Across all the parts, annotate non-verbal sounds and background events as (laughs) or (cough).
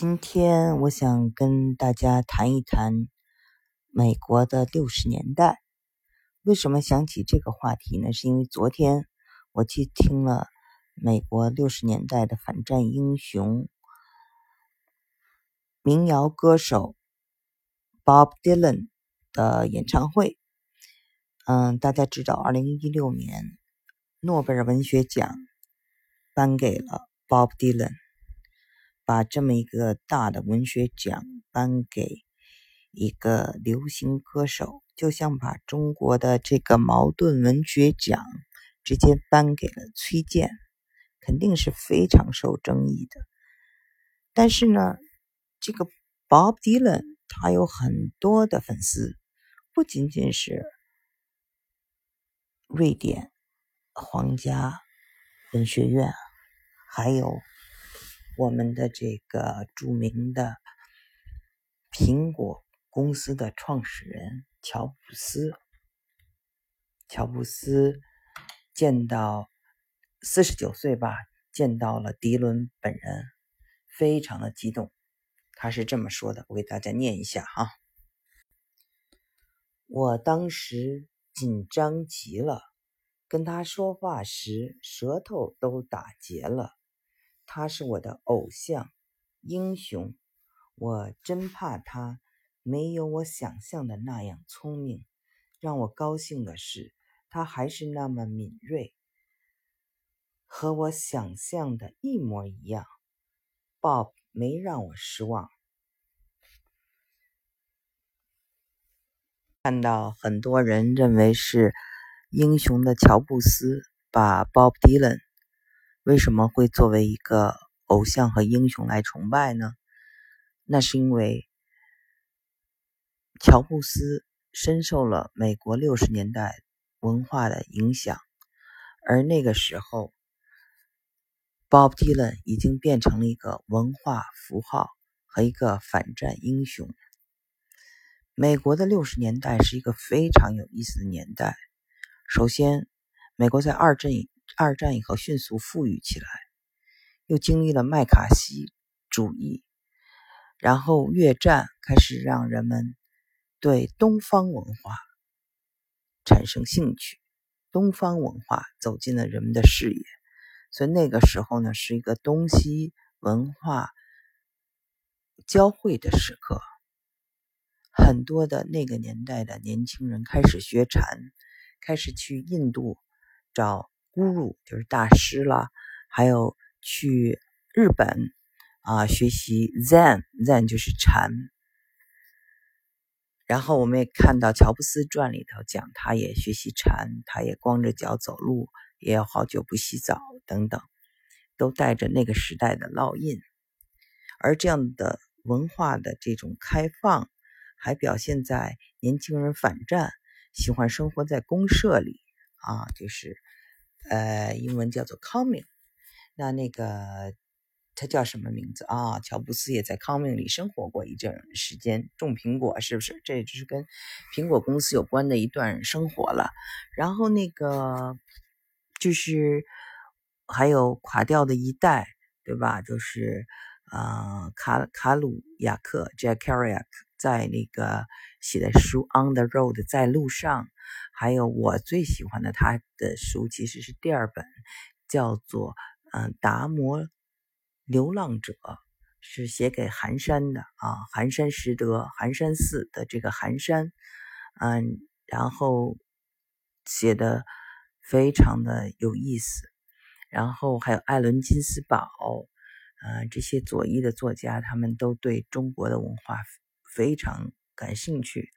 今天我想跟大家谈一谈美国的六十年代。为什么想起这个话题呢？是因为昨天我去听了美国六十年代的反战英雄民谣歌手 Bob Dylan 的演唱会。嗯，大家知道，二零一六年诺贝尔文学奖颁给了 Bob Dylan。把这么一个大的文学奖颁给一个流行歌手，就像把中国的这个茅盾文学奖直接颁给了崔健，肯定是非常受争议的。但是呢，这个 Bob Dylan 他有很多的粉丝，不仅仅是瑞典皇家文学院，还有。我们的这个著名的苹果公司的创始人乔布斯，乔布斯见到四十九岁吧，见到了迪伦本人，非常的激动。他是这么说的，我给大家念一下哈。我当时紧张极了，跟他说话时舌头都打结了。他是我的偶像，英雄。我真怕他没有我想象的那样聪明。让我高兴的是，他还是那么敏锐，和我想象的一模一样。Bob 没让我失望。看到很多人认为是英雄的乔布斯把 Bob Dylan。为什么会作为一个偶像和英雄来崇拜呢？那是因为乔布斯深受了美国六十年代文化的影响，而那个时候，Bob Dylan 已经变成了一个文化符号和一个反战英雄。美国的六十年代是一个非常有意思的年代。首先，美国在二战。二战以后迅速富裕起来，又经历了麦卡锡主义，然后越战开始让人们对东方文化产生兴趣，东方文化走进了人们的视野，所以那个时候呢是一个东西文化交汇的时刻，很多的那个年代的年轻人开始学禅，开始去印度找。咕噜就是大师了，还有去日本啊学习 Zen，Zen 就是禅。然后我们也看到《乔布斯传》里头讲，他也学习禅，他也光着脚走路，也要好久不洗澡等等，都带着那个时代的烙印。而这样的文化的这种开放，还表现在年轻人反战，喜欢生活在公社里啊，就是。呃，英文叫做 “coming”，那那个他叫什么名字啊？乔布斯也在 “coming” 里生活过一阵时间，种苹果，是不是？这也就是跟苹果公司有关的一段生活了。然后那个就是还有垮掉的一代，对吧？就是呃，卡卡鲁亚克 （Jack Kerouac） 在那个写的书《On the Road》在路上。还有我最喜欢的他的书，其实是第二本，叫做《嗯达摩流浪者》，是写给寒山的啊，寒山拾得寒山寺的这个寒山，嗯，然后写的非常的有意思。然后还有艾伦金斯堡，嗯，这些左翼的作家，他们都对中国的文化非常感兴趣。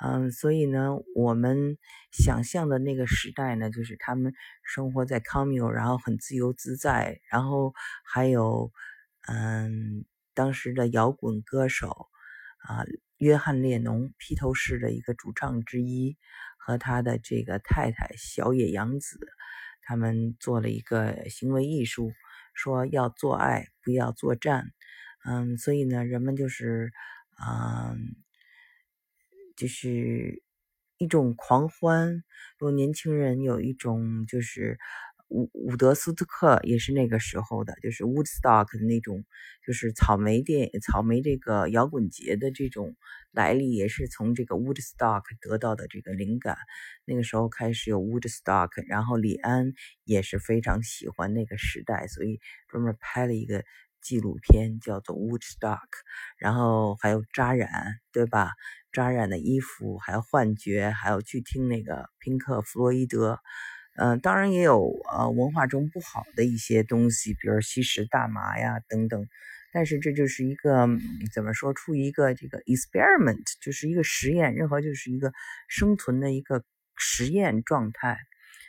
嗯，所以呢，我们想象的那个时代呢，就是他们生活在 commune，然后很自由自在，然后还有，嗯，当时的摇滚歌手啊，约翰列侬，披头士的一个主唱之一，和他的这个太太小野洋子，他们做了一个行为艺术，说要做爱，不要作战。嗯，所以呢，人们就是，嗯。就是一种狂欢，如果年轻人有一种就是伍伍德斯克也是那个时候的，就是 Woodstock 的那种，就是草莓电草莓这个摇滚节的这种来历，也是从这个 Woodstock 得到的这个灵感。那个时候开始有 Woodstock，然后李安也是非常喜欢那个时代，所以专门拍了一个纪录片叫做 Woodstock。然后还有扎染，对吧？扎染的衣服，还有幻觉，还有去听那个宾克·弗洛伊德。嗯，当然也有呃文化中不好的一些东西，比如吸食大麻呀等等。但是这就是一个怎么说，出于一个这个 experiment，就是一个实验，任何就是一个生存的一个实验状态。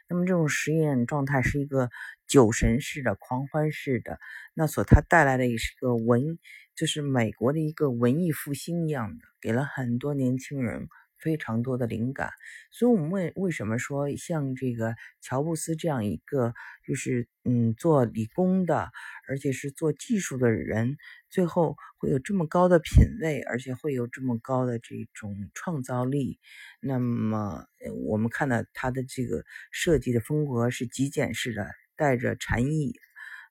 那么这种实验状态是一个酒神式的、狂欢式的，那所它带来的也是个文，就是美国的一个文艺复兴一样的，给了很多年轻人。非常多的灵感，所以我们为为什么说像这个乔布斯这样一个就是嗯做理工的，而且是做技术的人，最后会有这么高的品味，而且会有这么高的这种创造力。那么我们看到他的这个设计的风格是极简式的，带着禅意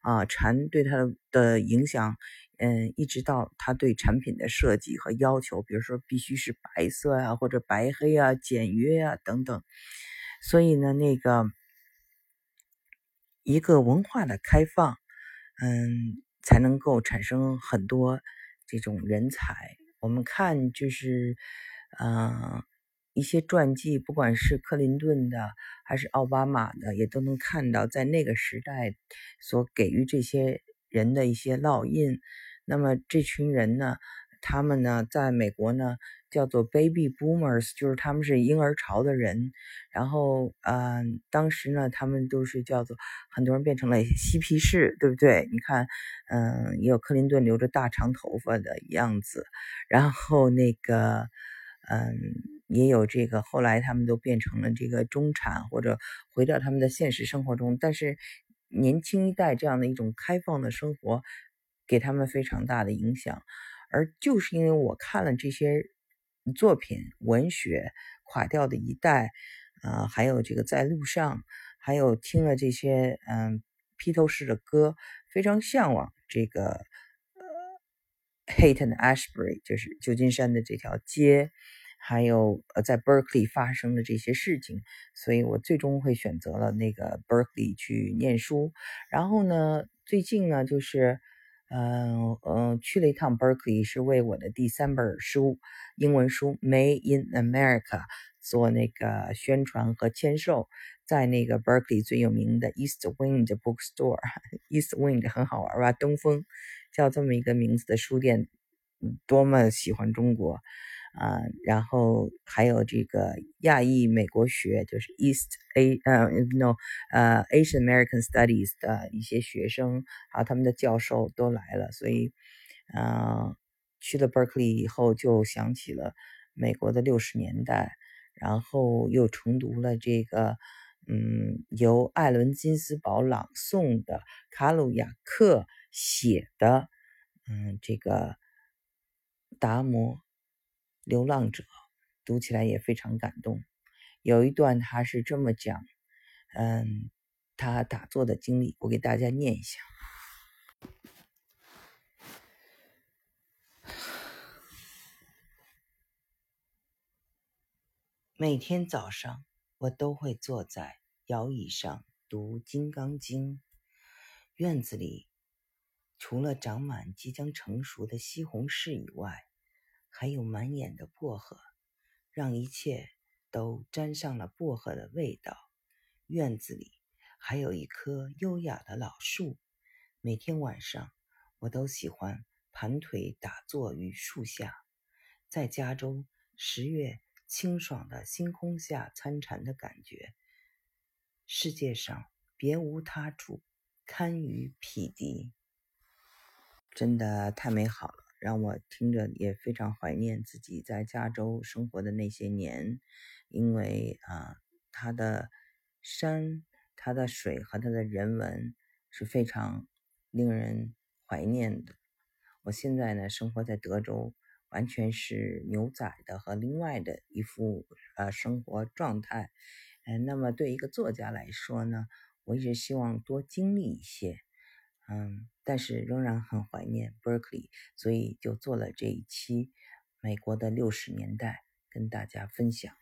啊，禅对他的影响。嗯，一直到他对产品的设计和要求，比如说必须是白色呀，或者白黑啊、简约啊等等。所以呢，那个一个文化的开放，嗯，才能够产生很多这种人才。我们看就是，嗯，一些传记，不管是克林顿的还是奥巴马的，也都能看到在那个时代所给予这些人的一些烙印。那么这群人呢，他们呢，在美国呢叫做 Baby Boomers，就是他们是婴儿潮的人。然后，嗯，当时呢，他们都是叫做很多人变成了嬉皮士，对不对？你看，嗯，也有克林顿留着大长头发的样子。然后那个，嗯，也有这个后来他们都变成了这个中产或者回到他们的现实生活中。但是年轻一代这样的一种开放的生活。给他们非常大的影响，而就是因为我看了这些作品，文学垮掉的一代，啊，还有这个在路上，还有听了这些嗯披头士的歌，非常向往这个呃 Hayton Ashbury，就是旧金山的这条街，还有呃在 Berkeley 发生的这些事情，所以我最终会选择了那个 Berkeley 去念书。然后呢，最近呢就是。嗯嗯，去了一趟 Berkeley，是为我的第三本书英文书《Made in America》做那个宣传和签售，在那个 Berkeley 最有名的 East Wind Bookstore，East (laughs) Wind 很好玩吧？东风叫这么一个名字的书店，多么喜欢中国。啊，然后还有这个亚裔美国学，就是 East A 呃 no 呃 Asian American Studies 的一些学生，啊他们的教授都来了，所以，嗯，去了 Berkeley 以后，就想起了美国的六十年代，然后又重读了这个，嗯，由艾伦金斯堡朗诵的卡鲁亚克写的，嗯，这个达摩。流浪者读起来也非常感动。有一段他是这么讲，嗯，他打坐的经历，我给大家念一下。每天早上，我都会坐在摇椅上读《金刚经》。院子里除了长满即将成熟的西红柿以外，还有满眼的薄荷，让一切都沾上了薄荷的味道。院子里还有一棵优雅的老树，每天晚上我都喜欢盘腿打坐于树下，在加州十月清爽的星空下参禅的感觉，世界上别无他处堪与匹敌，真的太美好了。让我听着也非常怀念自己在加州生活的那些年，因为啊，它的山、它的水和它的人文是非常令人怀念的。我现在呢，生活在德州，完全是牛仔的和另外的一副呃生活状态。嗯，那么对一个作家来说呢，我一直希望多经历一些，嗯，但是仍然很怀念 Berkeley，所以就做了这一期美国的六十年代，跟大家分享。